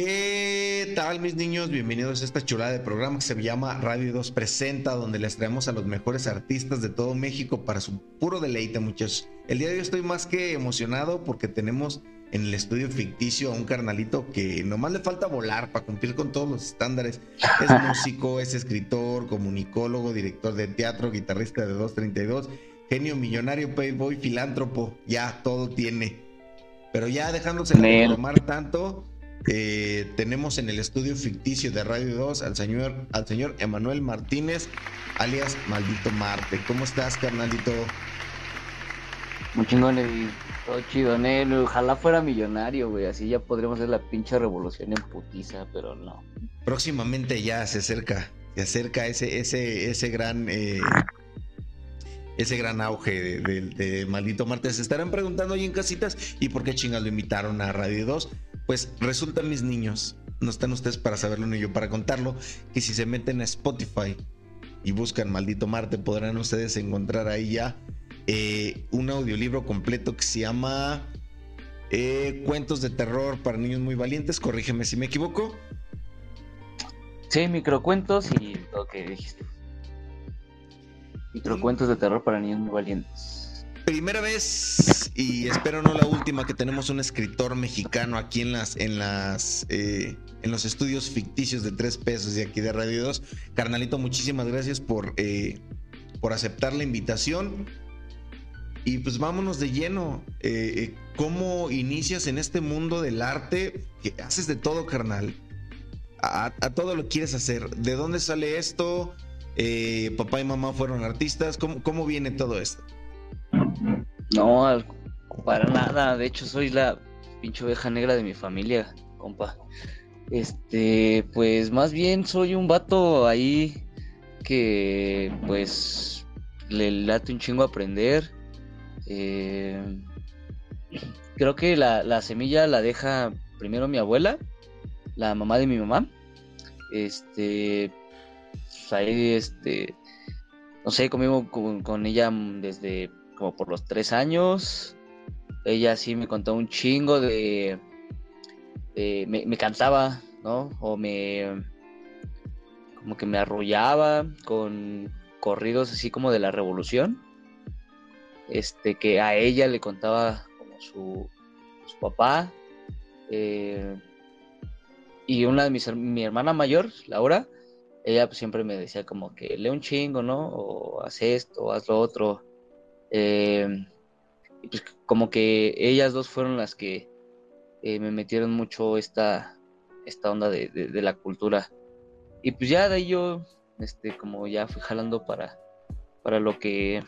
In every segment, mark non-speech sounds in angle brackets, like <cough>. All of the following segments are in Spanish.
¿Qué tal mis niños? Bienvenidos a esta chulada de programa que se llama Radio 2 Presenta, donde les traemos a los mejores artistas de todo México para su puro deleite muchachos. El día de hoy estoy más que emocionado porque tenemos en el estudio ficticio a un carnalito que nomás le falta volar para cumplir con todos los estándares. Es <laughs> músico, es escritor, comunicólogo, director de teatro, guitarrista de 232, genio millonario, playboy, filántropo, ya todo tiene. Pero ya dejándose de tomar tanto, eh, tenemos en el estudio ficticio de Radio 2 al señor, al señor Emanuel Martínez, alias Maldito Marte. ¿Cómo estás, carnalito? Muy chingón, Todo chido, Nel. Ojalá fuera millonario, güey. Así ya podríamos hacer la pinche revolución en putiza, pero no. Próximamente ya se acerca, se acerca ese, ese, ese gran eh, ese gran auge de, Maldito Marte. Se estarán preguntando ahí en casitas, ¿y por qué chingas lo invitaron a Radio 2? Pues resulta, mis niños, no están ustedes para saberlo ni yo para contarlo, que si se meten a Spotify y buscan Maldito Marte, podrán ustedes encontrar ahí ya eh, un audiolibro completo que se llama eh, Cuentos de Terror para Niños Muy Valientes. Corrígeme si me equivoco. Sí, microcuentos y lo que dijiste. Microcuentos de terror para niños muy valientes. Primera vez y espero no la última que tenemos un escritor mexicano aquí en las en las eh, en los estudios ficticios de tres pesos y aquí de Radio 2. Carnalito, muchísimas gracias por eh, por aceptar la invitación. Y pues vámonos de lleno. Eh, ¿Cómo inicias en este mundo del arte? Que haces de todo, carnal. A, a, todo lo quieres hacer. ¿De dónde sale esto? Eh, papá y mamá fueron artistas. ¿Cómo, viene todo esto? No, para nada. De hecho, soy la pinche oveja negra de mi familia, compa. Este, pues más bien soy un vato ahí que, pues, le late un chingo aprender. Eh, creo que la, la, semilla la deja primero mi abuela, la mamá de mi mamá. Este, pues, ahí, este, no sé, conmigo con, ella desde como por los tres años. Ella sí me contó un chingo de, me, cantaba, ¿no? O me, como que me arrullaba con corridos así como de la revolución. Este, que a ella le contaba como su, su papá. Eh, y una de mis, mi hermana mayor, Laura, ella siempre me decía como que lee un chingo, ¿no? O haz esto, o haz lo otro. Y pues como que ellas dos fueron las que eh, me metieron mucho esta, esta onda de, la cultura. Y pues ya de ahí yo, este, como ya fui jalando para, para lo que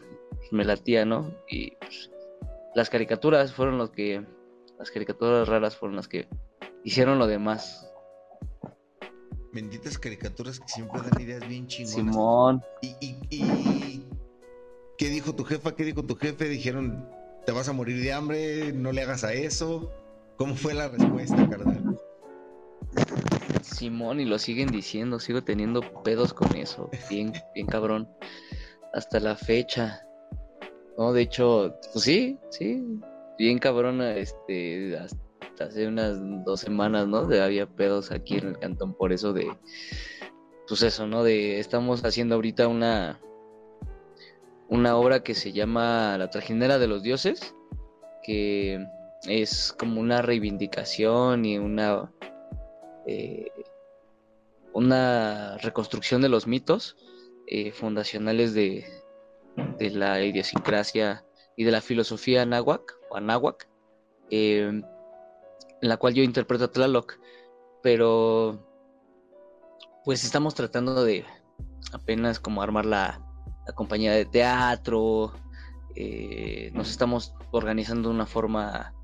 me latía, ¿no? Y pues, las caricaturas fueron los que, las caricaturas raras fueron las que hicieron lo demás. Benditas caricaturas que siempre dan ideas bien chingonas. Simón. Y, qué dijo tu jefa? ¿Qué dijo tu jefe? Dijeron, te vas a morir de hambre, no le hagas a eso. ¿Cómo fue la respuesta, carnal? Simón, y lo siguen diciendo, sigo teniendo pedos con eso. Bien, <laughs> bien cabrón. Hasta la fecha. No, de hecho, pues sí, sí. Bien cabrón, este, hasta hace unas dos semanas, ¿no? De, había pedos aquí en el cantón por eso de, pues eso, ¿no? De, estamos haciendo ahorita una, una obra que se llama La trajinera de los dioses, que es como una reivindicación y una, eh, una reconstrucción de los mitos eh, fundacionales de, de la idiosincrasia y de la filosofía náhuac o anáhuac. Eh, en la cual yo interpreto a Tlaloc, pero pues estamos tratando de apenas como armar la, compañía de teatro, eh, nos estamos organizando de una forma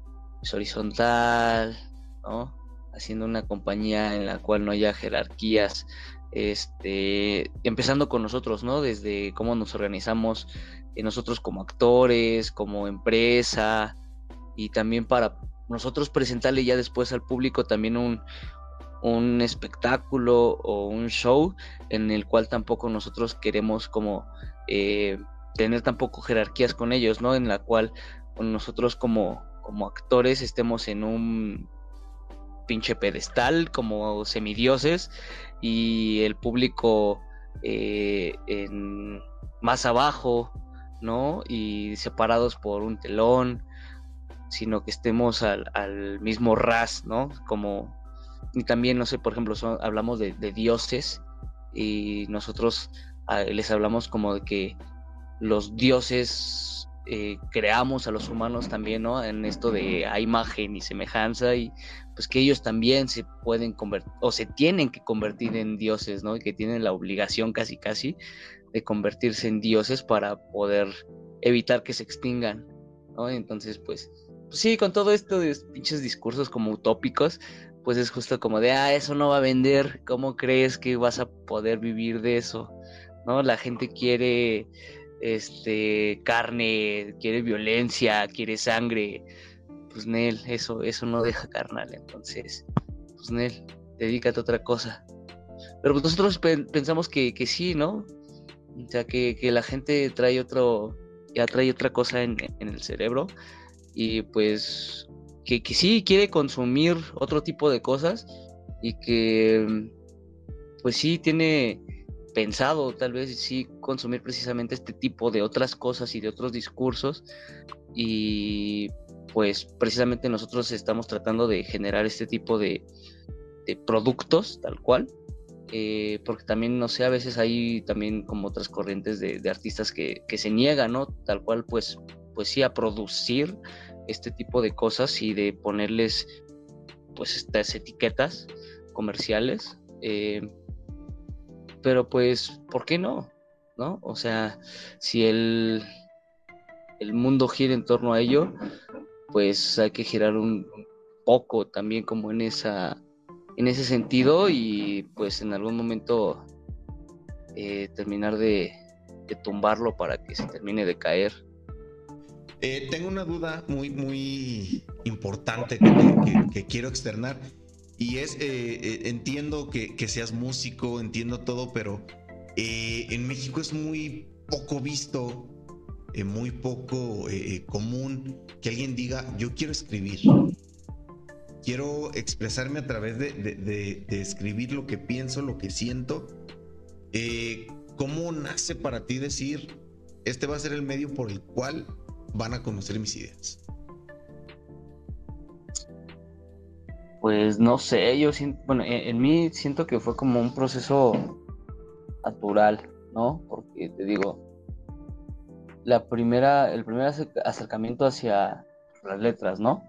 pues, horizontal, ¿no? Haciendo una compañía en la cual no haya jerarquías, este, empezando con nosotros, ¿no? Desde cómo nos organizamos eh, nosotros como actores, como empresa, y también para nosotros presentarle ya después al público también un, espectáculo o un show en el cual tampoco nosotros queremos como eh, tener tampoco jerarquías con ellos, ¿no? En la cual nosotros como, como actores estemos en un pinche pedestal como semidioses y el público eh, en, más abajo, ¿no? Y separados por un telón, sino que estemos al, al mismo ras, ¿no? Como, y también, no sé, por ejemplo, hablamos de, dioses y nosotros les hablamos como de que los dioses eh, creamos a los humanos también, ¿no? En esto de a imagen y semejanza y pues que ellos también se pueden convertir o se tienen que convertir en dioses, ¿no? Y que tienen la obligación casi casi de convertirse en dioses para poder evitar que se extingan, ¿no? Entonces, pues, pues sí, con todo esto de pinches discursos como utópicos, pues es justo como de, ah, eso no va a vender, ¿cómo crees que vas a poder vivir de eso? ¿No? La gente quiere este carne, quiere violencia, quiere sangre. Pues Nel, eso, eso no deja carnal, entonces, pues Nel, dedícate a otra cosa. Pero pues nosotros pensamos que, sí, ¿no? O sea, que, la gente trae otro, ya trae otra cosa en, en el cerebro y pues que, sí quiere consumir otro tipo de cosas y que pues sí tiene pensado tal vez sí consumir precisamente este tipo de otras cosas y de otros discursos y pues precisamente nosotros estamos tratando de generar este tipo de, productos tal cual eh, porque también no sé a veces hay también como otras corrientes de, artistas que, que, se niegan no tal cual pues pues sí a producir este tipo de cosas y de ponerles pues estas etiquetas comerciales. Eh, pero pues, ¿por qué no? ¿No? O sea, si el, el mundo gira en torno a ello, pues hay que girar un, poco también como en esa en ese sentido y pues en algún momento eh, terminar de, tumbarlo para que se termine de caer eh, tengo una duda muy, muy importante que, quiero externar. Y es, eh, eh, entiendo que, seas músico, entiendo todo, pero en México es muy poco visto, muy poco común que alguien diga, yo quiero escribir. Quiero expresarme a través de, de escribir lo que pienso, lo que siento. ¿Cómo nace para ti decir, este va a ser el medio por el cual van a conocer mis ideas? Pues no sé, yo siento, bueno, en, mí siento que fue como un proceso natural, ¿no? Porque te digo, la primera, el primer acercamiento hacia las letras, ¿no?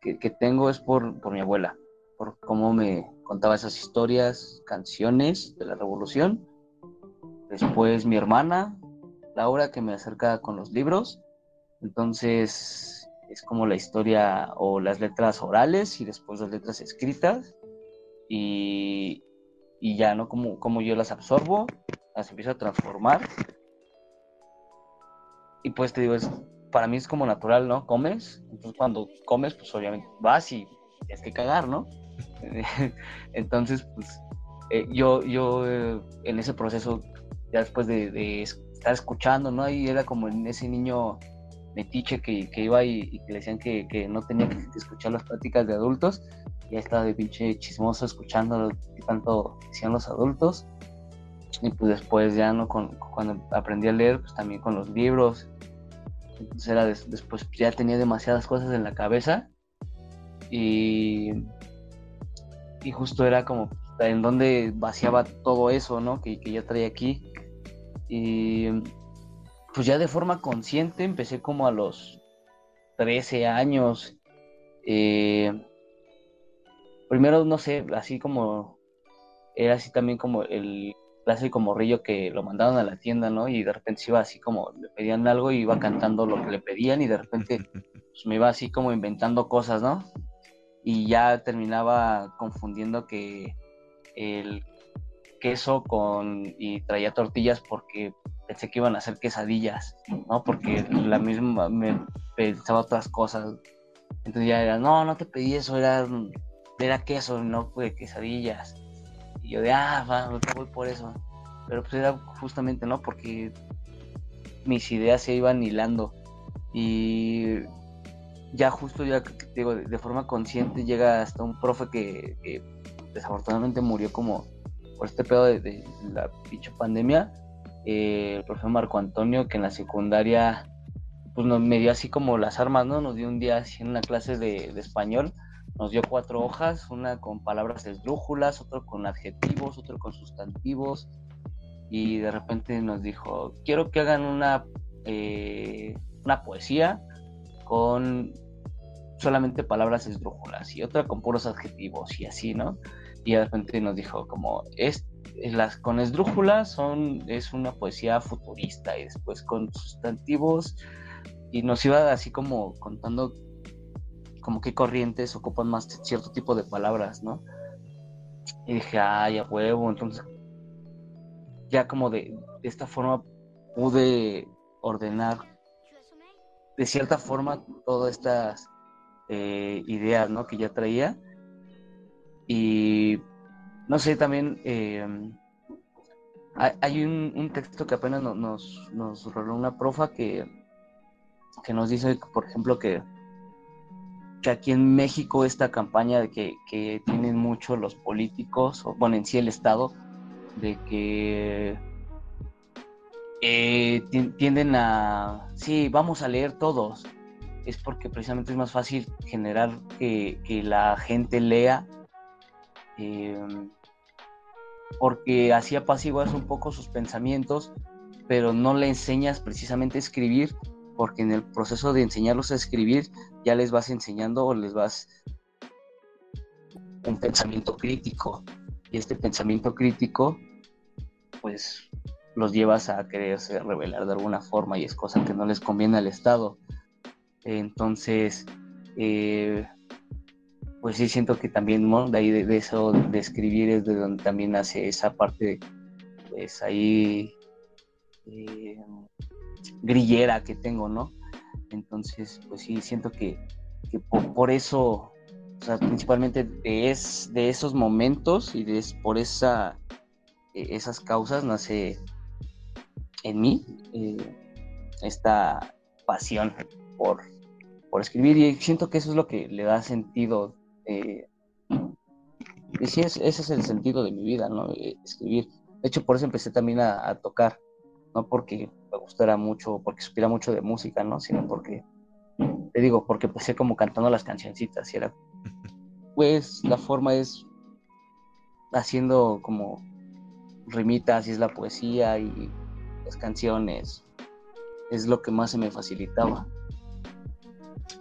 Que, tengo es por, por mi abuela, por cómo me contaba esas historias, canciones de la revolución. Después mi hermana, Laura, que me acerca con los libros. Entonces es como la historia o las letras orales y después las letras escritas y, ya, ¿no? Como, como yo las absorbo, las empiezo a transformar. Y pues te digo, es, para mí es como natural, ¿no? Comes, entonces cuando comes, pues obviamente vas y tienes que cagar, ¿no? <laughs> entonces, pues eh, yo, yo eh, en ese proceso, ya después de, de, estar escuchando, ¿no? Ahí era como en ese niño metiche que, que iba y, que le decían que, que, no tenía que escuchar las pláticas de adultos. Y ahí estaba de pinche chismoso escuchando lo que tanto decían los adultos. Y pues después ya no con, cuando aprendí a leer, pues también con los libros. Entonces era después ya tenía demasiadas cosas en la cabeza. Y, y justo era como en donde vaciaba todo eso, ¿no? Que, que ya traía aquí. Y pues ya de forma consciente empecé como a los 13 años. Eh, primero, no sé, así como era así también como el clásico morrillo que lo mandaron a la tienda, ¿no? Y de repente se iba así como, le pedían algo y iba cantando lo que le pedían y de repente <laughs> pues, me iba así como inventando cosas, ¿no? Y ya terminaba confundiendo que el queso con y traía tortillas porque pensé que iban a hacer quesadillas, ¿no? Porque la misma me pensaba otras cosas. Entonces ya era, no, no te pedí eso, era, era queso, no fue quesadillas. Y yo de, ah, va, voy por eso. Pero pues era justamente, ¿no? Porque mis ideas se iban hilando. Y, ya justo ya digo de, forma consciente llega hasta un profe que, desafortunadamente murió como por este pedo de, la pinche pandemia eh, el profe Marco Antonio que en la secundaria pues nos me dio así como las armas no nos dio un día así en una clase de, español nos dio cuatro hojas una con palabras esdrújulas otro con adjetivos otro con sustantivos y de repente nos dijo quiero que hagan una eh, una poesía con solamente palabras esdrújulas y otra con puros adjetivos y así, ¿no? Y de repente nos dijo como, es, las con esdrújulas son, es una poesía futurista y después con sustantivos y nos iba así como contando como qué corrientes ocupan más cierto tipo de palabras, ¿no? Y dije, ay, a huevo, entonces ya como de, de esta forma pude ordenar de cierta forma todas estas eh, ideas ¿no? que ya traía. Y no sé, también eh, hay, un, texto que apenas nos, nos, roló una profa que, que nos dice, por ejemplo, que, que aquí en México esta campaña de que, que tienen mucho los políticos, o bueno, en sí el Estado, de que eh, tienden a, sí, vamos a leer todos, es porque precisamente es más fácil generar que, la gente lea, em, porque así apaciguas un poco sus pensamientos, pero no le enseñas precisamente a escribir, porque en el proceso de enseñarlos a escribir ya les vas enseñando o les vas un pensamiento crítico. Y este pensamiento crítico, pues los llevas a quererse revelar de alguna forma y es cosa que no les conviene al Estado. Entonces, eh, pues sí siento que también de ahí de, eso de escribir es de donde también hace esa parte, pues ahí eh, grillera que tengo, ¿no? Entonces, pues sí siento que, por, eso, o sea, principalmente de, es, de esos momentos y de, por esa, e, esas causas nace en mí eh, esta pasión por, por, escribir y siento que eso es lo que le da sentido. Eh, y sí, ese es el sentido de mi vida, ¿no? Eh, escribir. De hecho, por eso empecé también a, tocar, no porque me gustara mucho, porque supiera mucho de música, ¿no? Sino porque, te digo, porque empecé como cantando las cancioncitas y era, <laughs> pues la forma es haciendo como rimitas y es la poesía y canciones, es lo que más se me facilitaba.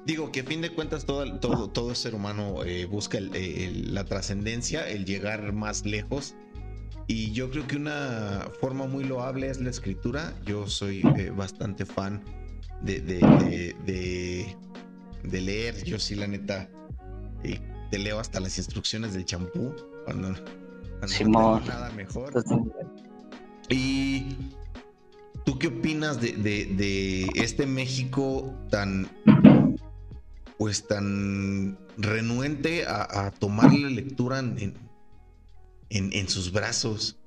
Digo que a fin de cuentas todo, todo, todo ser humano eh, busca la trascendencia, el llegar más lejos. Y yo creo que una forma muy loable es la escritura. Yo soy eh, bastante fan de, de, de, leer. Yo sí, la neta, eh, te leo hasta las instrucciones del champú cuando, no nada mejor. Y ¿Tú qué opinas de, este México tan, pues tan renuente a, tomar la lectura en, en, sus brazos?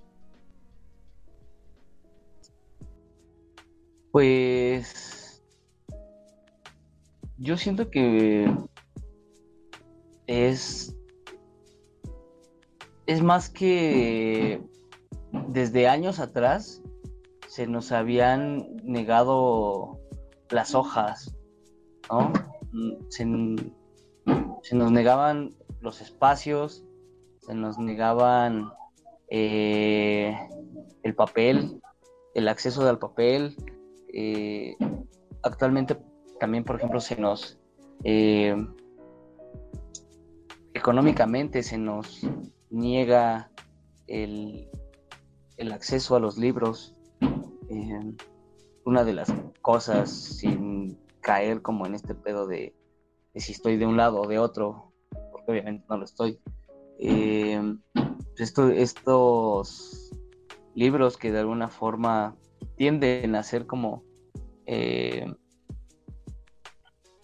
Pues yo siento que es es más que desde años atrás se nos habían negado las hojas, ¿no? Se, nos negaban los espacios, se nos negaban eh, el papel, el acceso al papel. Eh, actualmente también, por ejemplo, se nos... Eh, económicamente se nos niega el, el acceso a los libros una de las cosas sin caer como en este pedo de, si estoy de un lado o de otro, porque obviamente no lo estoy. Eh, estos libros que de alguna forma tienden a ser como eh,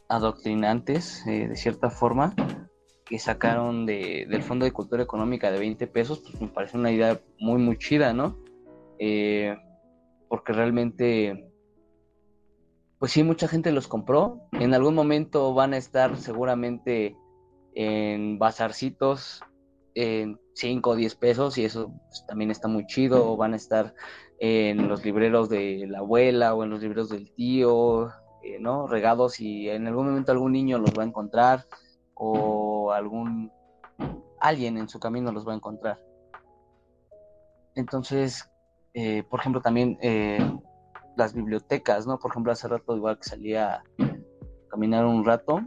adoctrinantes de cierta forma que sacaron del Fondo de Cultura Económica de 20 pesos, pues me parece una idea muy muy chida, ¿no? porque realmente pues sí, mucha gente los compró. En algún momento van a estar seguramente en bazarcitos en 5 o 10 pesos y eso pues, también está muy chido. O van a estar en los libreros de la abuela o en los libreros del tío, eh, ¿no? Regados y en algún momento algún niño los va a encontrar o algún alguien en su camino los va a encontrar. Entonces, eh, por ejemplo, también eh, las bibliotecas, ¿no? Por ejemplo, hace rato igual que salía a caminar un rato,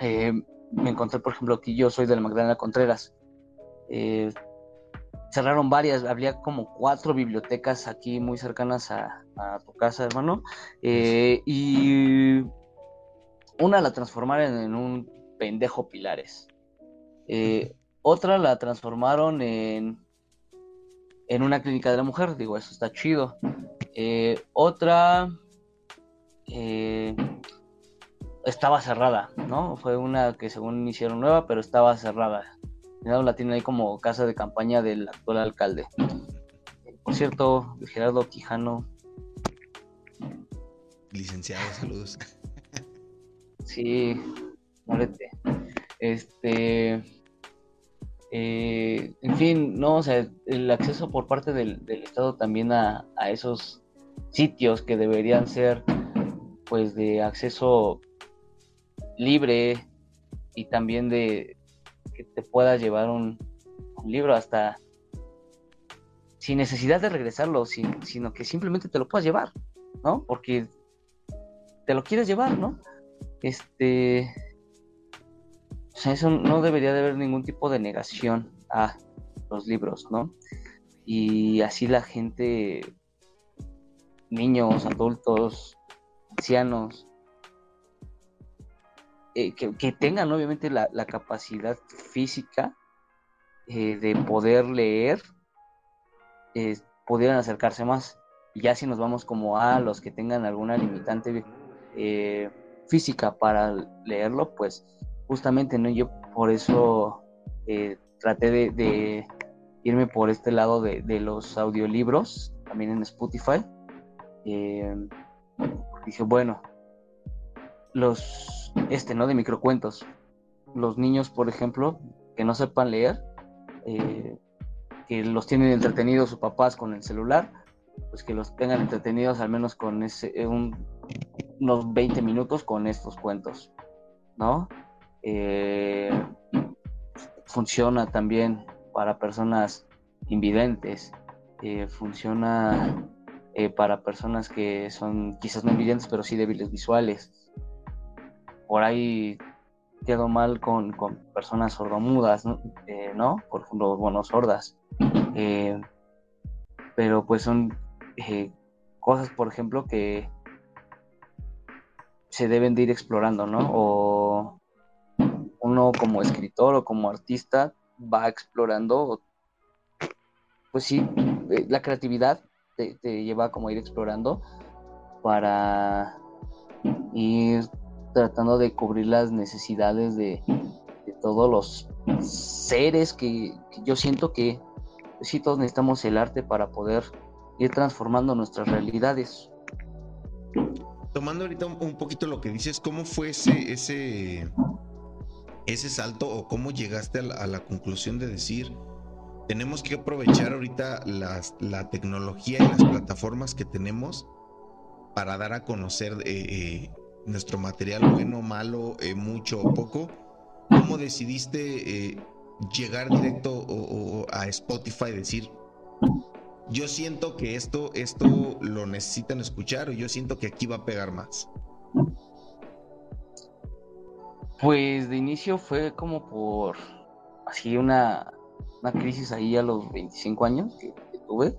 eh, me encontré, por ejemplo, que yo soy de la Magdalena Contreras. cerraron varias, había como cuatro bibliotecas aquí muy cercanas a, tu casa, hermano, y una la transformaron en un pendejo Pilares. otra la transformaron en en una clínica de la mujer, digo, eso está chido. Eh, otra eh, estaba cerrada, ¿no? Fue una que según hicieron nueva, pero estaba cerrada. La tiene ahí como casa de campaña del actual alcalde. Por cierto, Gerardo Quijano. Licenciado, saludos. Sí, molete. Este. Eh, en fin, no, o sea, el acceso por parte del, Estado también a, esos sitios que deberían ser, pues, de acceso libre y también de que te pueda llevar un, libro hasta sin necesidad de regresarlo, sino que simplemente te lo puedas llevar, ¿no? Porque te lo quieres llevar, ¿no? Este, sea, eso no debería de haber ningún tipo de negación a los libros, ¿no? Y así la gente, niños, adultos, ancianos, eh, que, tengan obviamente la, capacidad física eh, de poder leer, eh, pudieran acercarse más. Y ya si nos vamos como a los que tengan alguna limitante física para leerlo, pues justamente, ¿no? Yo por eso eh, traté de, irme por este lado de, los audiolibros, también en Spotify. Eh, dije, bueno, los, este, ¿no? De microcuentos. Los niños, por ejemplo, que no sepan leer, eh, que los tienen entretenidos sus papás con el celular, pues que los tengan entretenidos al menos con ese, unos 20 minutos con estos cuentos, ¿no? Eh, funciona también para personas invidentes, eh, funciona eh, para personas que son quizás no invidentes, pero sí débiles visuales. Por ahí quedo mal con, personas sordomudas, ¿no? Por ejemplo, bueno, sordas. pero pues son cosas, por ejemplo, que se deben de ir explorando, ¿no? O uno como escritor o como artista va explorando, pues sí, eh, la creatividad te, lleva como a ir explorando para ir tratando de cubrir las necesidades de, todos los seres que, yo siento que pues sí todos necesitamos el arte para poder ir transformando nuestras realidades. Tomando ahorita un, poquito lo que dices, ¿cómo fue ese, ese ese salto o cómo llegaste a la, conclusión de decir, tenemos que aprovechar ahorita la tecnología y las plataformas que tenemos para dar a conocer eh, eh, nuestro material bueno, malo, eh, mucho o poco. ¿Cómo decidiste llegar directo a Spotify y decir, yo siento que esto, esto lo necesitan escuchar o yo siento que aquí va a pegar más? Pues de inicio fue como por así una, crisis ahí a los 25 años que, tuve,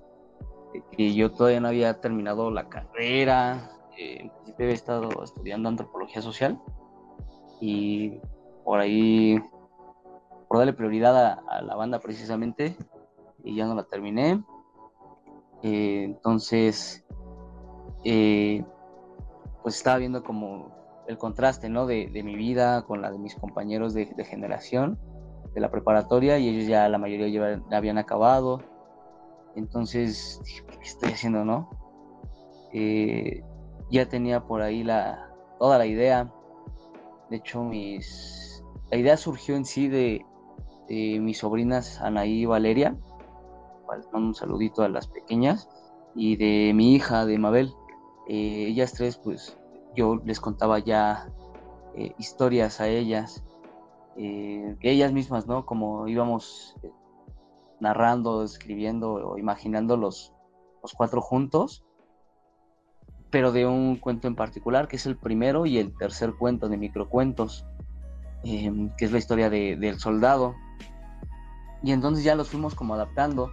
que yo todavía no había terminado la carrera, eh, en principio había estado estudiando antropología social y por ahí, por darle prioridad a, la banda precisamente, y ya no la terminé. Eh, entonces, eh, pues estaba viendo como el contraste, ¿no? De, mi vida con la de mis compañeros de, generación, de la preparatoria, y ellos ya, la mayoría ya habían acabado. Entonces, ¿qué estoy haciendo, no? Eh, ya tenía por ahí la, toda la idea. De hecho, mis, la idea surgió en sí de, mis sobrinas Anaí y Valeria. un saludito a las pequeñas. Y de mi hija, de Mabel. Eh, ellas tres, pues yo les contaba ya eh, historias a ellas. Eh, ellas mismas, ¿no? Como íbamos narrando, escribiendo o imaginando los, los cuatro juntos pero de un cuento en particular, que es el primero y el tercer cuento de microcuentos, em, que es la historia del soldado. Y entonces ya los fuimos como adaptando.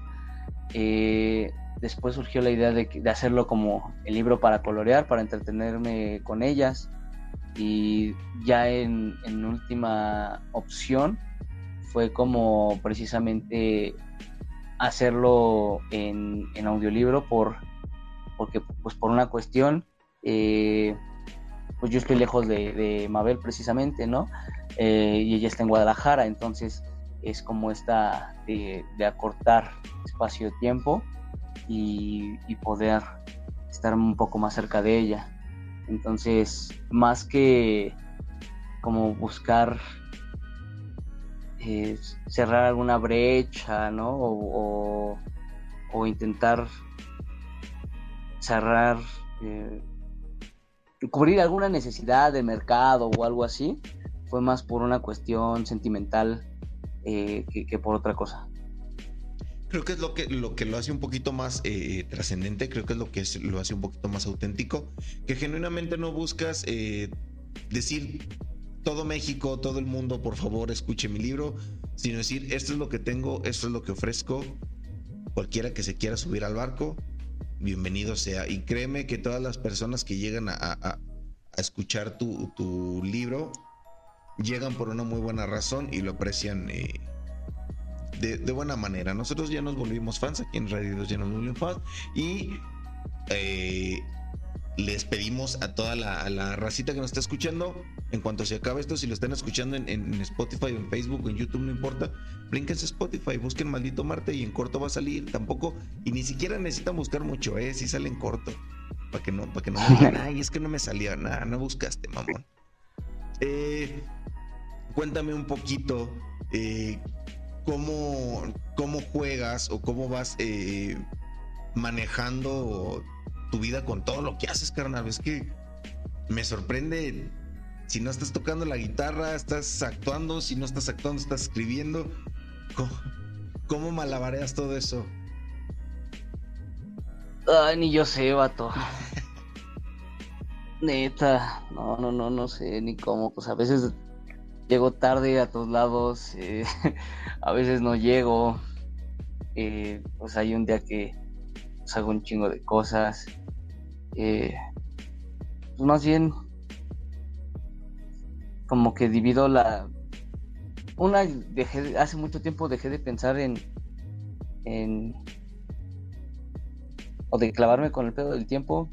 Eh, después surgió la idea de, hacerlo como el libro para colorear, para entretenerme con ellas. Y ya en, última opción fue como precisamente hacerlo en, audiolibro por porque pues por una cuestión, eh, pues yo estoy lejos de, Mabel precisamente, ¿no? Eh, y ella está en Guadalajara, entonces es como esta de, acortar espacio y, poder estar un poco más cerca de ella. Entonces, más que como buscar eh, cerrar alguna brecha, ¿no? o, o intentar cerrar, eh, cubrir alguna necesidad de mercado o algo así, fue más por una cuestión sentimental eh, que, por otra cosa. Creo que es lo que lo, que lo hace un poquito más eh, trascendente, creo que es lo que lo hace un poquito más auténtico, que genuinamente no buscas decir todo México, todo el mundo, por favor, escuche mi libro, sino decir, esto es lo que tengo, esto es lo que ofrezco, cualquiera que se quiera subir al barco, bienvenido sea. Y créeme que todas las personas que llegan a, escuchar tu, libro llegan por una muy buena razón y lo aprecian eh, de, buena manera. Nosotros ya nos volvimos fans aquí en Radio 2, ya nos volvimos fans y eh, les pedimos a toda la, racita que nos está escuchando, en cuanto se acabe esto, si lo están escuchando en, Spotify, en Facebook, en YouTube, no importa, blínquense Spotify, busquen Maldito Marte y en corto va a salir. Tampoco, y ni siquiera necesitan buscar mucho, ¿eh? Si sale en corto. Para que no, para que no me <laughs> digan, ay, es que no me salió nada, no buscaste, mamón. Eh, cuéntame un poquito eh, cómo, cómo juegas o cómo vas eh, manejando tu vida con todo lo que haces, carnal. Es que me sorprende si no estás tocando la guitarra, estás actuando, si no estás actuando, estás escribiendo. ¿Cómo, malabareas todo eso? Ay, ni yo sé, vato. <laughs> Neta, no, no, no, no sé ni cómo. Pues a veces llego tarde a todos lados, eh, <laughs> a veces no llego. Eh, pues hay un día que pues, hago un chingo de cosas. Eh, pues más bien como que divido la una dejé hace mucho tiempo dejé de pensar en en o de clavarme con el pedo del tiempo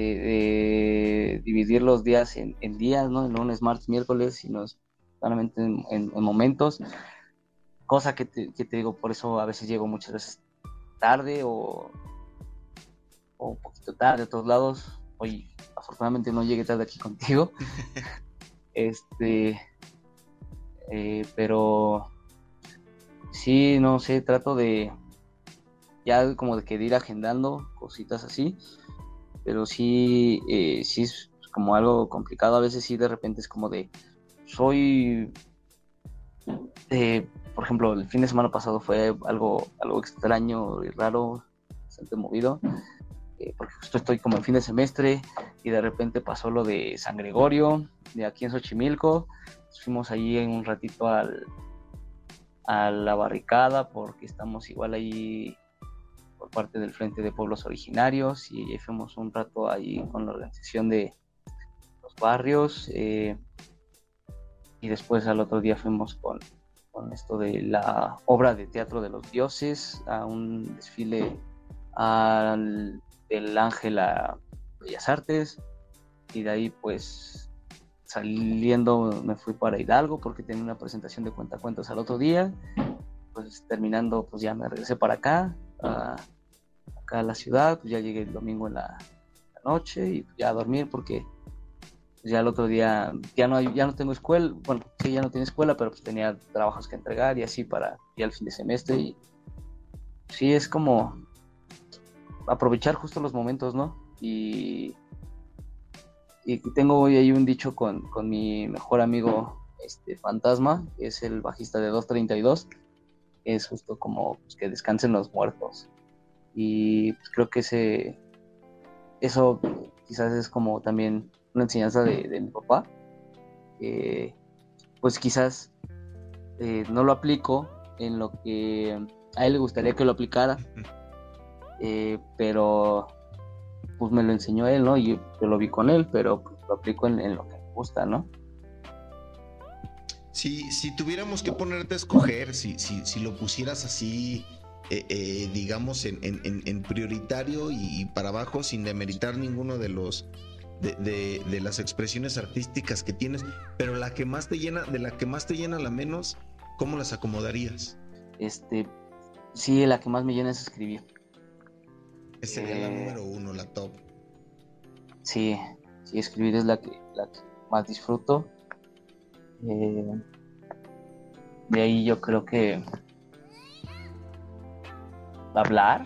de, dividir los días en, días no en lunes martes miércoles sino solamente en, momentos cosa que te, que te digo por eso a veces llego muchas veces tarde o o un poquito tarde a todos lados. Hoy afortunadamente no llegué tarde aquí contigo. <laughs> este, eh, pero sí, no sé, trato de ya como de que ir agendando cositas así, pero sí, eh, sí es como algo complicado. A veces sí de repente es como de, soy, eh, por ejemplo, el fin de semana pasado fue algo, algo extraño y raro, bastante movido. Eh, porque justo estoy como en fin de semestre y de repente pasó lo de San Gregorio, de aquí en Xochimilco. fuimos allí en un ratito al, a la barricada porque estamos igual ahí por parte del Frente de Pueblos Originarios y fuimos un rato ahí con la organización de los barrios eh, y después al otro día fuimos con, con esto de la obra de teatro de los dioses a un desfile al del Ángel a Bellas Artes y de ahí pues saliendo me fui para Hidalgo porque tenía una presentación de cuentacuentos al otro día pues terminando pues ya me regresé para acá a, acá a la ciudad pues ya llegué el domingo en la, noche y ya a dormir porque ya el otro día ya no ya no tengo escuela, bueno, sí ya no tenía escuela, pero pues tenía trabajos que entregar y así para ya el fin de semestre y sí es como aprovechar justo los momentos, ¿no? Y, y tengo hoy ahí un dicho con, con mi mejor amigo este Fantasma, que es el bajista de 232, es justo como pues, que descansen los muertos. Y pues, creo que ese eso quizás es como también una enseñanza de, mi papá. pues quizás eh, no lo aplico en lo que a él le gustaría que lo aplicara, <laughs> eh, pero pues me lo enseñó él, ¿no? Y yo lo vi con él, pero pues, lo aplico en, lo que me gusta, ¿no? Si, si tuviéramos que ponerte a escoger, si, si, si lo pusieras así, eh, eh, digamos, en, en, prioritario y, para abajo, sin demeritar ninguno de los de, de, las expresiones artísticas que tienes, pero la que más te llena, de la que más te llena la menos, ¿cómo las acomodarías? Este, sí, la que más me llena es escribir. Esa sería la eh, número uno, la top. Sí, sí, escribir es la que, la más disfruto. Eh, de ahí yo creo que hablar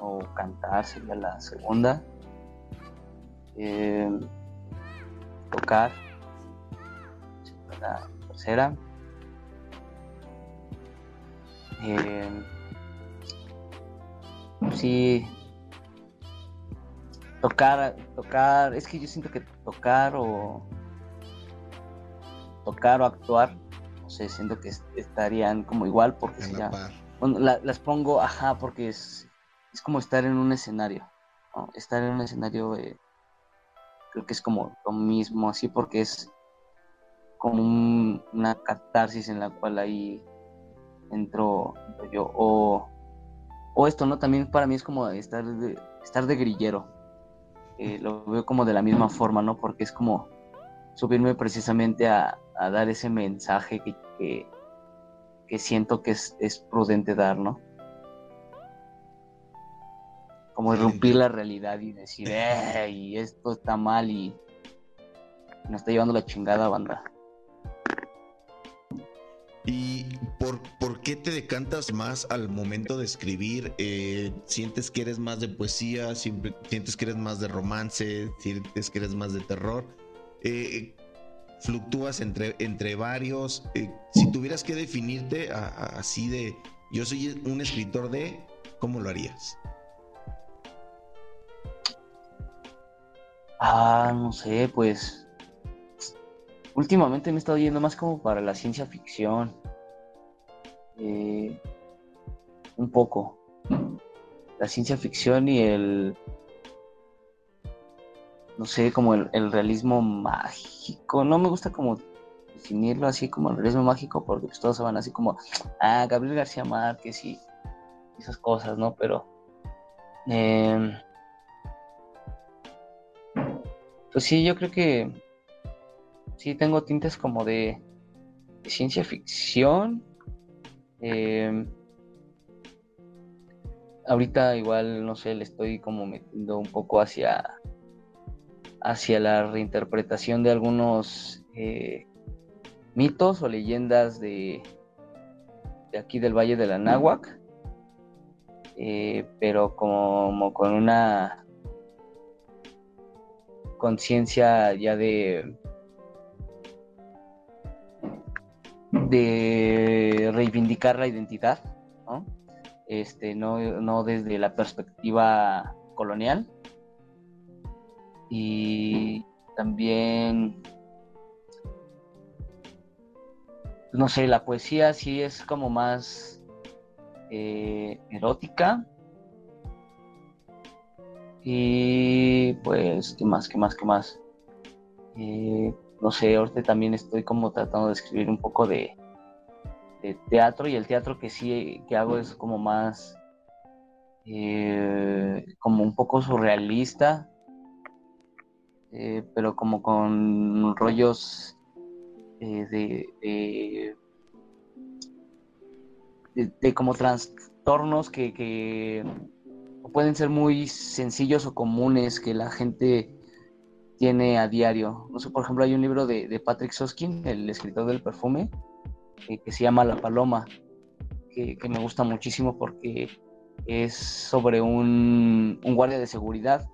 o cantar sería la segunda. Eh, tocar sería la tercera. sí, tocar, tocar, es que yo siento que tocar o tocar o actuar, no sé, siento que estarían como igual porque si ya, las pongo, ajá, porque es, es como estar en un escenario, estar en un escenario, eh, creo que es como lo mismo, así porque es como una catarsis en la cual ahí entro, entro yo, o o esto, ¿no? También para mí es como estar de, estar de grillero. Eh, lo veo como de la misma forma, ¿no? Porque es como subirme precisamente a, dar ese mensaje que, que, siento que es, prudente dar, ¿no? Como irrumpir la realidad y decir, ¡eh! esto está mal y nos está llevando la chingada, banda. ¿Y por, por, qué te decantas más al momento de escribir? Eh, ¿Sientes que eres más de poesía? ¿Sientes que eres más de romance? ¿Sientes que eres más de terror? Eh, ¿Fluctúas entre, entre varios? Eh, si tuvieras que definirte así de, yo soy un escritor de, ¿cómo lo harías? Ah, no sé, pues últimamente me he estado yendo más como para la ciencia ficción. Eh, un poco. La ciencia ficción y el. No sé, como el, realismo mágico. No me gusta como definirlo así como el realismo mágico porque pues, todos se van así como. Ah, Gabriel García Márquez y esas cosas, ¿no? Pero. Em, pues sí, yo creo que sí tengo tintes como de, ciencia ficción. Em, ahorita igual, no sé, le estoy como metiendo un poco hacia, hacia la reinterpretación de algunos eh, mitos o leyendas de, aquí del Valle de la Náhuac, eh, pero como con una conciencia ya de de reivindicar la identidad, ¿no? Este, no, desde la perspectiva colonial. Y también, no sé, la poesía sí es como más eh, erótica. Y pues, ¿qué más? ¿Qué más? ¿Qué más? Eh, no sé, ahorita también estoy como tratando de escribir un poco de, teatro y el teatro que sí que hago es como más, eh, como un poco surrealista, eh, pero como con rollos eh, de, de, como trastornos que, pueden ser muy sencillos o comunes que la gente tiene a diario. No sé, por ejemplo, hay un libro de, Patrick Soskin, el escritor del perfume, eh, que se llama La Paloma, que, me gusta muchísimo porque es sobre un, guardia de seguridad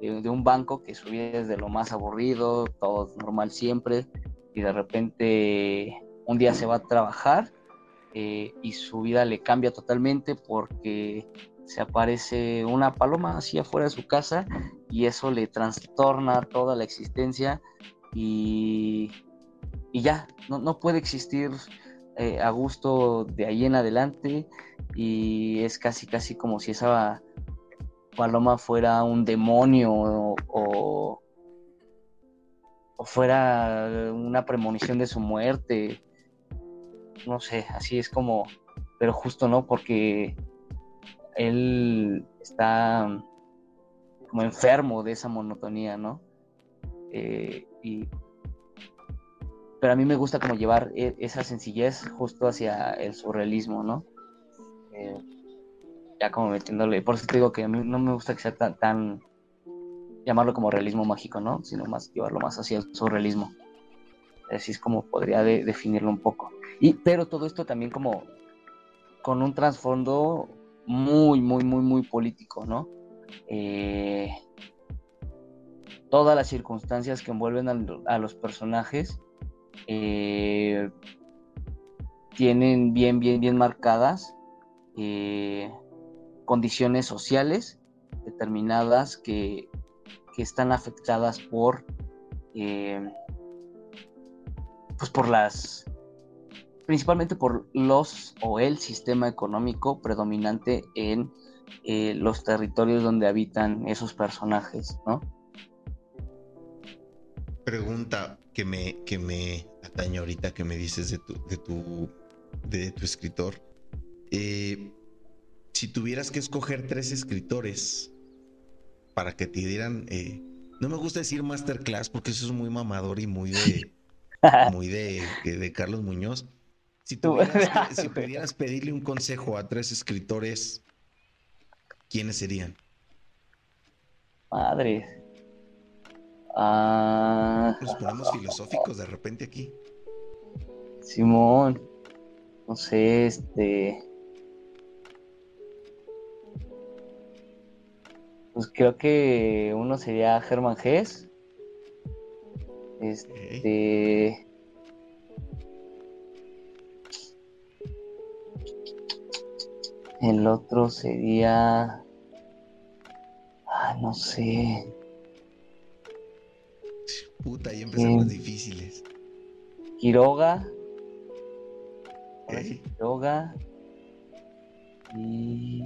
de, un banco que su vida es de lo más aburrido, todo normal siempre, y de repente un día se va a trabajar eh, y su vida le cambia totalmente porque se aparece una paloma así afuera de su casa y eso le trastorna toda la existencia y, y ya, no, puede existir eh, a gusto de ahí en adelante y es casi casi como si esa paloma fuera un demonio o, fuera una premonición de su muerte. No sé, así es como, pero justo no, porque él está como enfermo de esa monotonía, ¿no? Eh, y, pero a mí me gusta como llevar e, esa sencillez justo hacia el surrealismo, ¿no? Eh, ya como metiéndole, por eso te digo que a mí no me gusta que sea tan, llamarlo como realismo mágico, ¿no? Sino más llevarlo más hacia el surrealismo. Así es como podría definirlo un poco. Y, pero todo esto también como con un trasfondo muy, muy, muy, muy político, ¿no? Eh, todas las circunstancias que envuelven a, los personajes eh, tienen bien, bien, bien marcadas eh, condiciones sociales determinadas que, que están afectadas por pues por las principalmente por los o el sistema económico predominante en eh, los territorios donde habitan esos personajes, ¿no? Pregunta que me, que me atañe ahorita que me dices de tu, de tu, de tu escritor. Eh, si tuvieras que escoger tres escritores para que te dieran, eh, no me gusta decir masterclass porque eso es muy mamador y muy de, <laughs> muy de, de Carlos Muñoz, si, <laughs> pudieras pedirle un consejo a tres escritores, ¿quiénes serían? Madre. Ah. Nos ponemos filosóficos de repente aquí. Simón. No sé, este. Pues creo que uno sería Germán Gess. Este. El otro sería. Ah, no sé. Puta, ahí empezaron los difíciles. Quiroga. Quiroga. Y.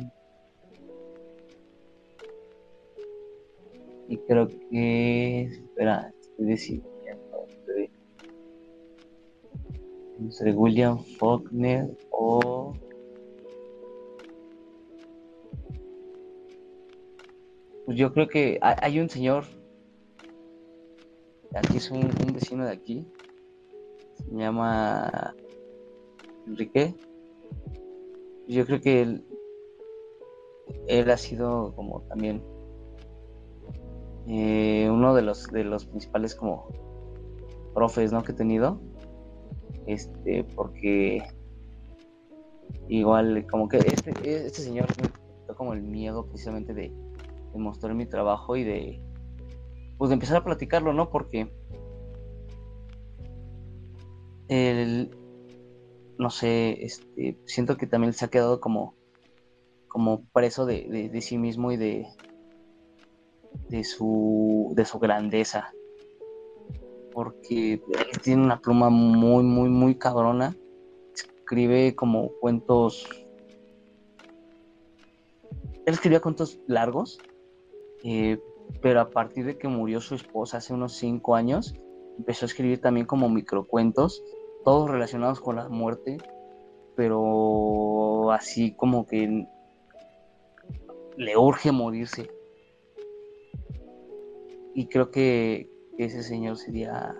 Y creo que. Espera, estoy decidiendo. Entre William Faulkner o. Pues yo creo que hay un señor, aquí es un, vecino de aquí, se llama Enrique. Yo creo que él, él ha sido como también eh, uno de los de los principales como profes ¿no? que he tenido este porque igual como que este, este señor me como el miedo precisamente de mostrar mi trabajo y de pues de empezar a platicarlo, ¿no? Porque el no sé, este, siento que también se ha quedado como como preso de, de, sí mismo y de de su de su grandeza. Porque tiene una pluma muy muy muy cabrona. Escribe como cuentos. Él escribía cuentos largos eh, pero a partir de que murió su esposa hace unos cinco años, empezó a escribir también como microcuentos, todos relacionados con la muerte, pero así como que le urge morirse. Y creo que ese señor sería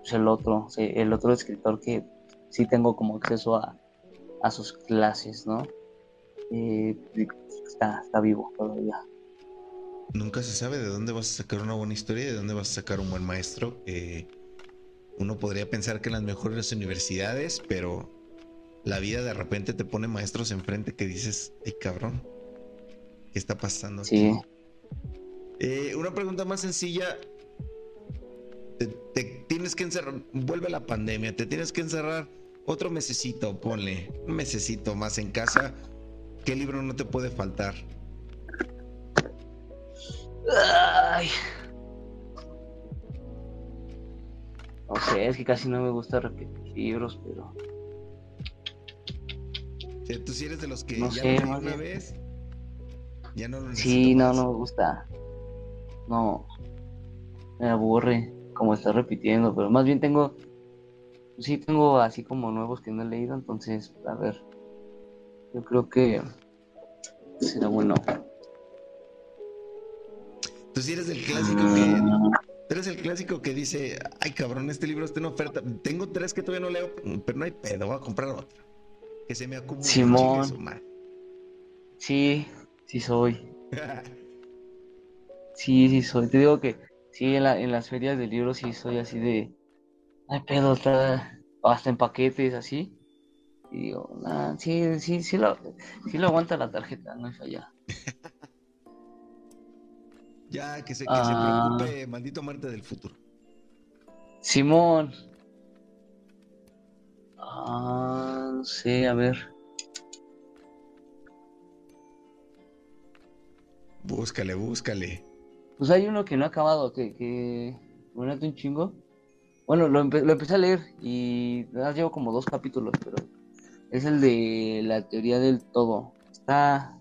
pues, el otro, el otro escritor que sí tengo como acceso a, sus clases, ¿no? Eh, está, está vivo todavía. Nunca se sabe de dónde vas a sacar una buena historia y de dónde vas a sacar un buen maestro. uno podría pensar que en las mejores universidades, pero la vida de repente te pone maestros enfrente que dices, ay cabrón, ¿qué está pasando aquí? Sí. Eh, una pregunta más sencilla. Te, tienes que encerrar, vuelve la pandemia, te tienes que encerrar otro mesecito, ponle, un mesecito más en casa. ¿Qué libro no te puede faltar? Ay. No sé, es que casi no me gusta repetir libros, pero. tú sí eres de los que ya sé, una vez. Ya no lo Sí, no, no me gusta. No. Me aburre como está repitiendo, pero más bien tengo. Sí, tengo así como nuevos que no he leído, entonces, a ver. Yo creo que será bueno. Tú sí eres el clásico que. eres el clásico que dice, ay cabrón, este libro está en oferta. Tengo tres que todavía no leo, pero no hay pedo, voy a comprar otro. Que se me acumule. Simón. Sí, sí soy. <laughs> sí, sí soy. Te digo que sí, en, la, en las ferias de libros sí soy así de, ay pedo, está hasta en paquetes así. Y digo, nah, sí, sí, sí lo, sí lo aguanta la tarjeta, no es allá. <laughs> Ya, que se, que se ah. preocupe, maldito Marte del futuro. Simón. Ah, no sé, a ver. Búscale, búscale. Pues hay uno que no ha acabado, que, que me un chingo. Bueno, lo, lo, empecé a leer y llevo como dos capítulos, pero es el de la teoría del todo. Está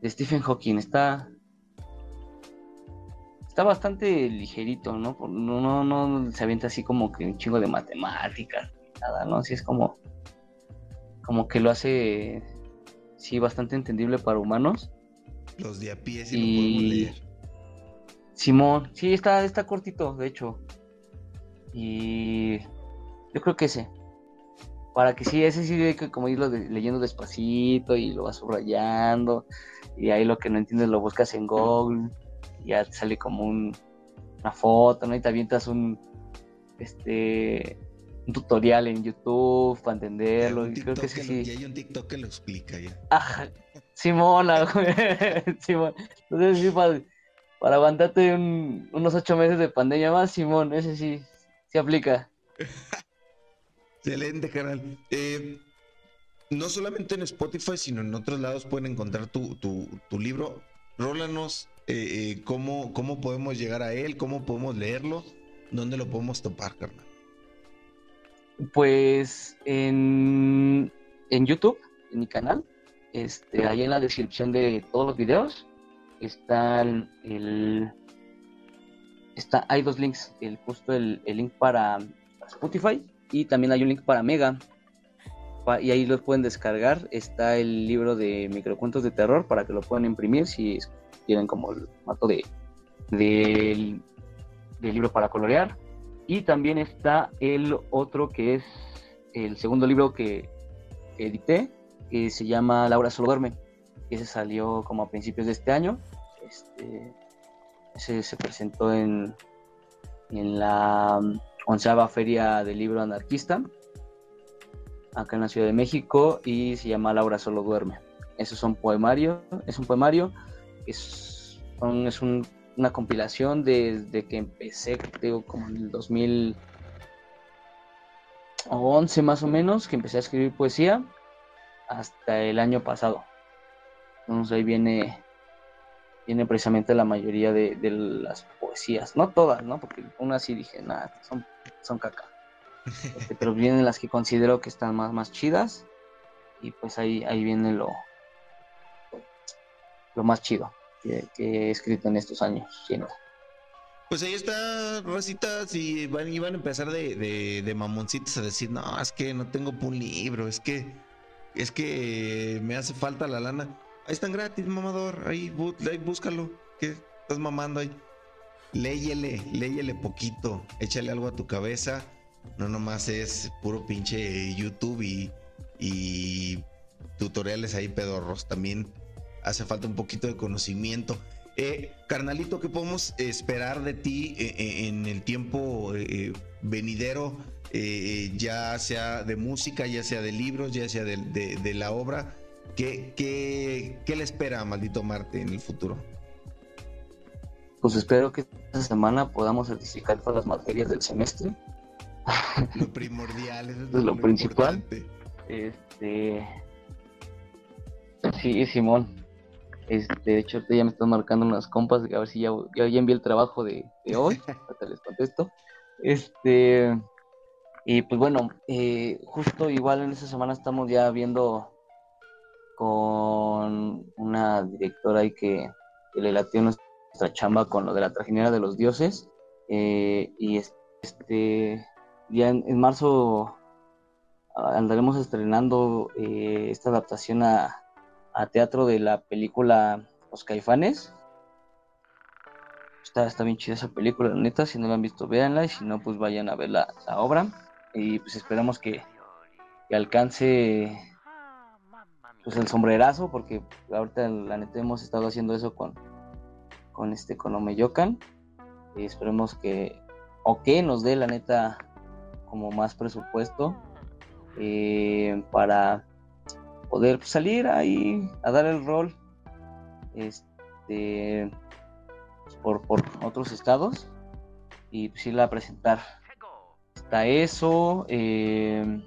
de Stephen Hawking, está está bastante ligerito, ¿no? No, no, no se avienta así como que un chingo de matemáticas, nada, ¿no? Así es como, como que lo hace, sí, bastante entendible para humanos. Los de a pie sí lo podemos leer. Simón, sí, está, está cortito, de hecho. Y yo creo que ese. Para que sí, ese sí hay que como irlo leyendo despacito y lo vas subrayando. Y ahí lo que no entiendes lo buscas en Google ya te sale como una foto, ¿no? Y te avientas un, este, un tutorial en YouTube para entenderlo. Y creo que sí. Y hay un TikTok que lo explica ya. Ajá, güey. <laughs> Simón. Entonces sí, para, para aguantarte unos ocho meses de pandemia más, Simón, ese sí, se aplica. <laughs> Excelente, canal. Eh, no solamente en Spotify, sino en otros lados pueden encontrar tu, tu, tu libro. Rólanos eh, eh, ¿cómo, ¿cómo podemos llegar a él? ¿Cómo podemos leerlo? ¿Dónde lo podemos topar, carnal? Pues en, en YouTube, en mi canal, este, ahí en la descripción de todos los videos está el, está, hay dos links, el justo el, link para Spotify y también hay un link para Mega y ahí los pueden descargar. Está el libro de microcuentos de terror para que lo puedan imprimir si tienen como el mato de, del, libro para colorear. Y también está el otro que es el segundo libro que edité, que se llama Laura solo duerme. Ese salió como a principios de este año. Este, se presentó en, en la onceava feria del libro anarquista, acá en la Ciudad de México, y se llama Laura solo duerme. Eso es un poemario, es un poemario es, es una compilación desde que empecé, creo, como en el 2011 más o menos, que empecé a escribir poesía, hasta el año pasado. Entonces ahí viene, viene precisamente la mayoría de, las poesías, no todas, ¿no? Porque una sí dije, nada, son, son caca. Este, <laughs> pero vienen las que considero que están más, más chidas. Y pues ahí, ahí viene lo, lo más chido que, he escrito en estos años. Pues ahí está, Rositas, y van, iban a empezar de, de, mamoncitos a decir, no, es que no tengo un libro, es que, es que me hace falta la lana. Ahí están gratis, mamador, ahí, búscalo, ¿qué estás mamando ahí? Léyele, léyele poquito, échale algo a tu cabeza, no nomás es puro pinche YouTube y, y tutoriales ahí pedorros, también hace falta un poquito de conocimiento. Eh, carnalito, ¿qué podemos esperar de ti eh, eh, en el tiempo venidero, ya sea de música, ya sea de libros, ya sea de, la obra? ¿Qué, qué, le espera a Maldito Marte en el futuro? Pues espero que esta semana podamos certificar todas las materias del semestre. Lo primordial, es, <laughs> lo, principal. Este. Sí, Simón. Este, de hecho, ya me están marcando unas compas, a ver si ya, ya, envié el trabajo de, hoy, <laughs> hasta les contesto. Este, y pues bueno, eh, justo igual en esta semana estamos ya viendo con una directora ahí que, le latió nuestra chamba con lo de la trajinería de los dioses. Eh, y este, ya en, marzo andaremos estrenando eh, esta adaptación a, teatro de la película Los Caifanes. Está, está bien chida esa película, la neta. Si no la han visto, véanla. Y si no, pues vayan a ver la, obra. Y pues esperamos que, alcance pues el sombrerazo, porque ahorita la neta hemos estado haciendo eso con, con este con Omeyocan. Y esperemos que, o que nos dé la neta como más presupuesto eh, para poder salir ahí a dar el rol este por, otros estados. Y pues irla a presentar. Está eso eh,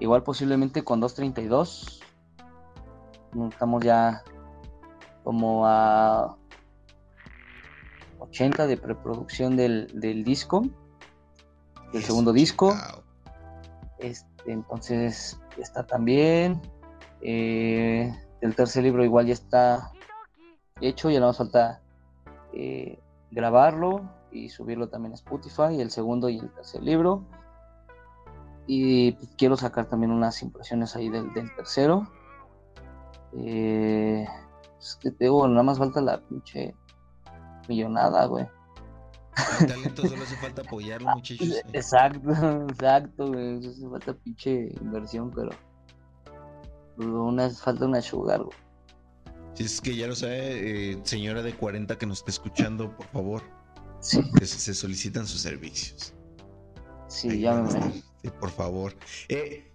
igual posiblemente con 232 estamos ya como a 80 de preproducción del, disco del segundo disco este, entonces está también. Eh, el tercer libro igual ya está hecho, ya no nos falta eh, grabarlo y subirlo también a Spotify, el segundo y el tercer libro. Y quiero sacar también unas impresiones ahí del, tercero. Eh, es que tengo, nada más falta la pinche millonada, güey. El talento solo hace falta apoyarlo, muchachos. <laughs> Exacto, exacto, güey. Hace falta pinche inversión, pero. Una, falta una sugar, güey. Si es que ya lo sabe, eh, señora de 40 que nos está escuchando, por favor. Sí. se, solicitan sus servicios. Sí, ya me Sí, por favor. Eh,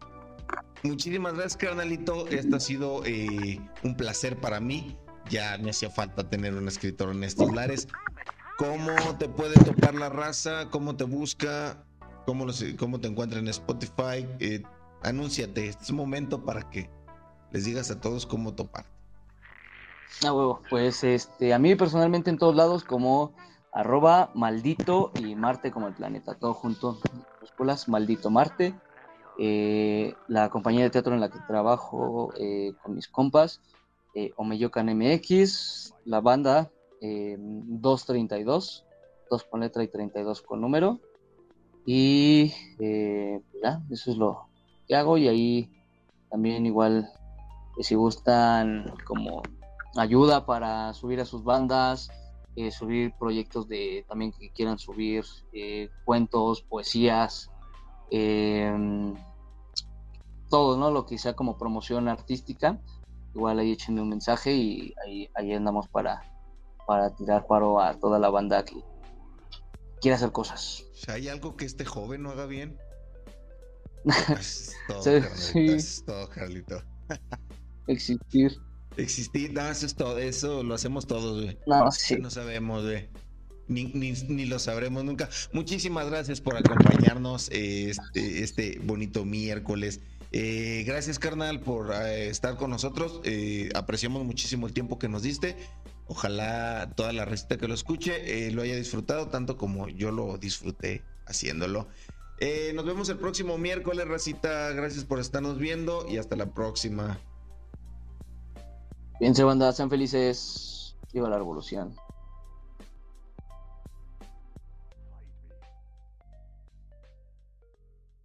muchísimas gracias, carnalito. Esto ha sido eh, un placer para mí. Ya me hacía falta tener un escritor en estos lares. ¿Cómo te puede tocar la raza? ¿Cómo te busca? ¿Cómo, te encuentra en Spotify? Eh, anúnciate, es momento para que les digas a todos cómo topar. Ah, pues este, a mí personalmente en todos lados como maldito y Marte como el planeta, todo junto, maldito Marte. Eh, la compañía de teatro en la que trabajo eh, con mis compas, eh, Omeyocan MX, la banda 232, 2 con letra y 32 con número. Y eh, ya, eso es lo que hago. Y ahí también igual, eh, si gustan como ayuda para subir a sus bandas, eh, subir proyectos de también que quieran subir cuentos, poesías, em, todo, ¿no? Lo que sea como promoción artística. Igual ahí échenme un mensaje y ahí, ahí andamos para, para tirar paro a toda la banda que quiere hacer cosas. ¿Hay algo que este joven no haga bien? <laughs> es todo, es todo, Carlito. Existir. Existir, no, eso es todo, eso lo hacemos todos, güey. No, sí. No sabemos, güey. Ni, ni, lo sabremos nunca. Muchísimas gracias por acompañarnos este, este bonito miércoles. Eh, gracias, carnal, por eh, estar con nosotros. Eh, apreciamos muchísimo el tiempo que nos diste. Ojalá toda la receta que lo escuche lo haya disfrutado tanto como yo lo disfruté haciéndolo. Nos vemos el próximo miércoles, racita. Gracias por estarnos viendo y hasta la próxima. Bien, banda, sean felices. Viva la revolución.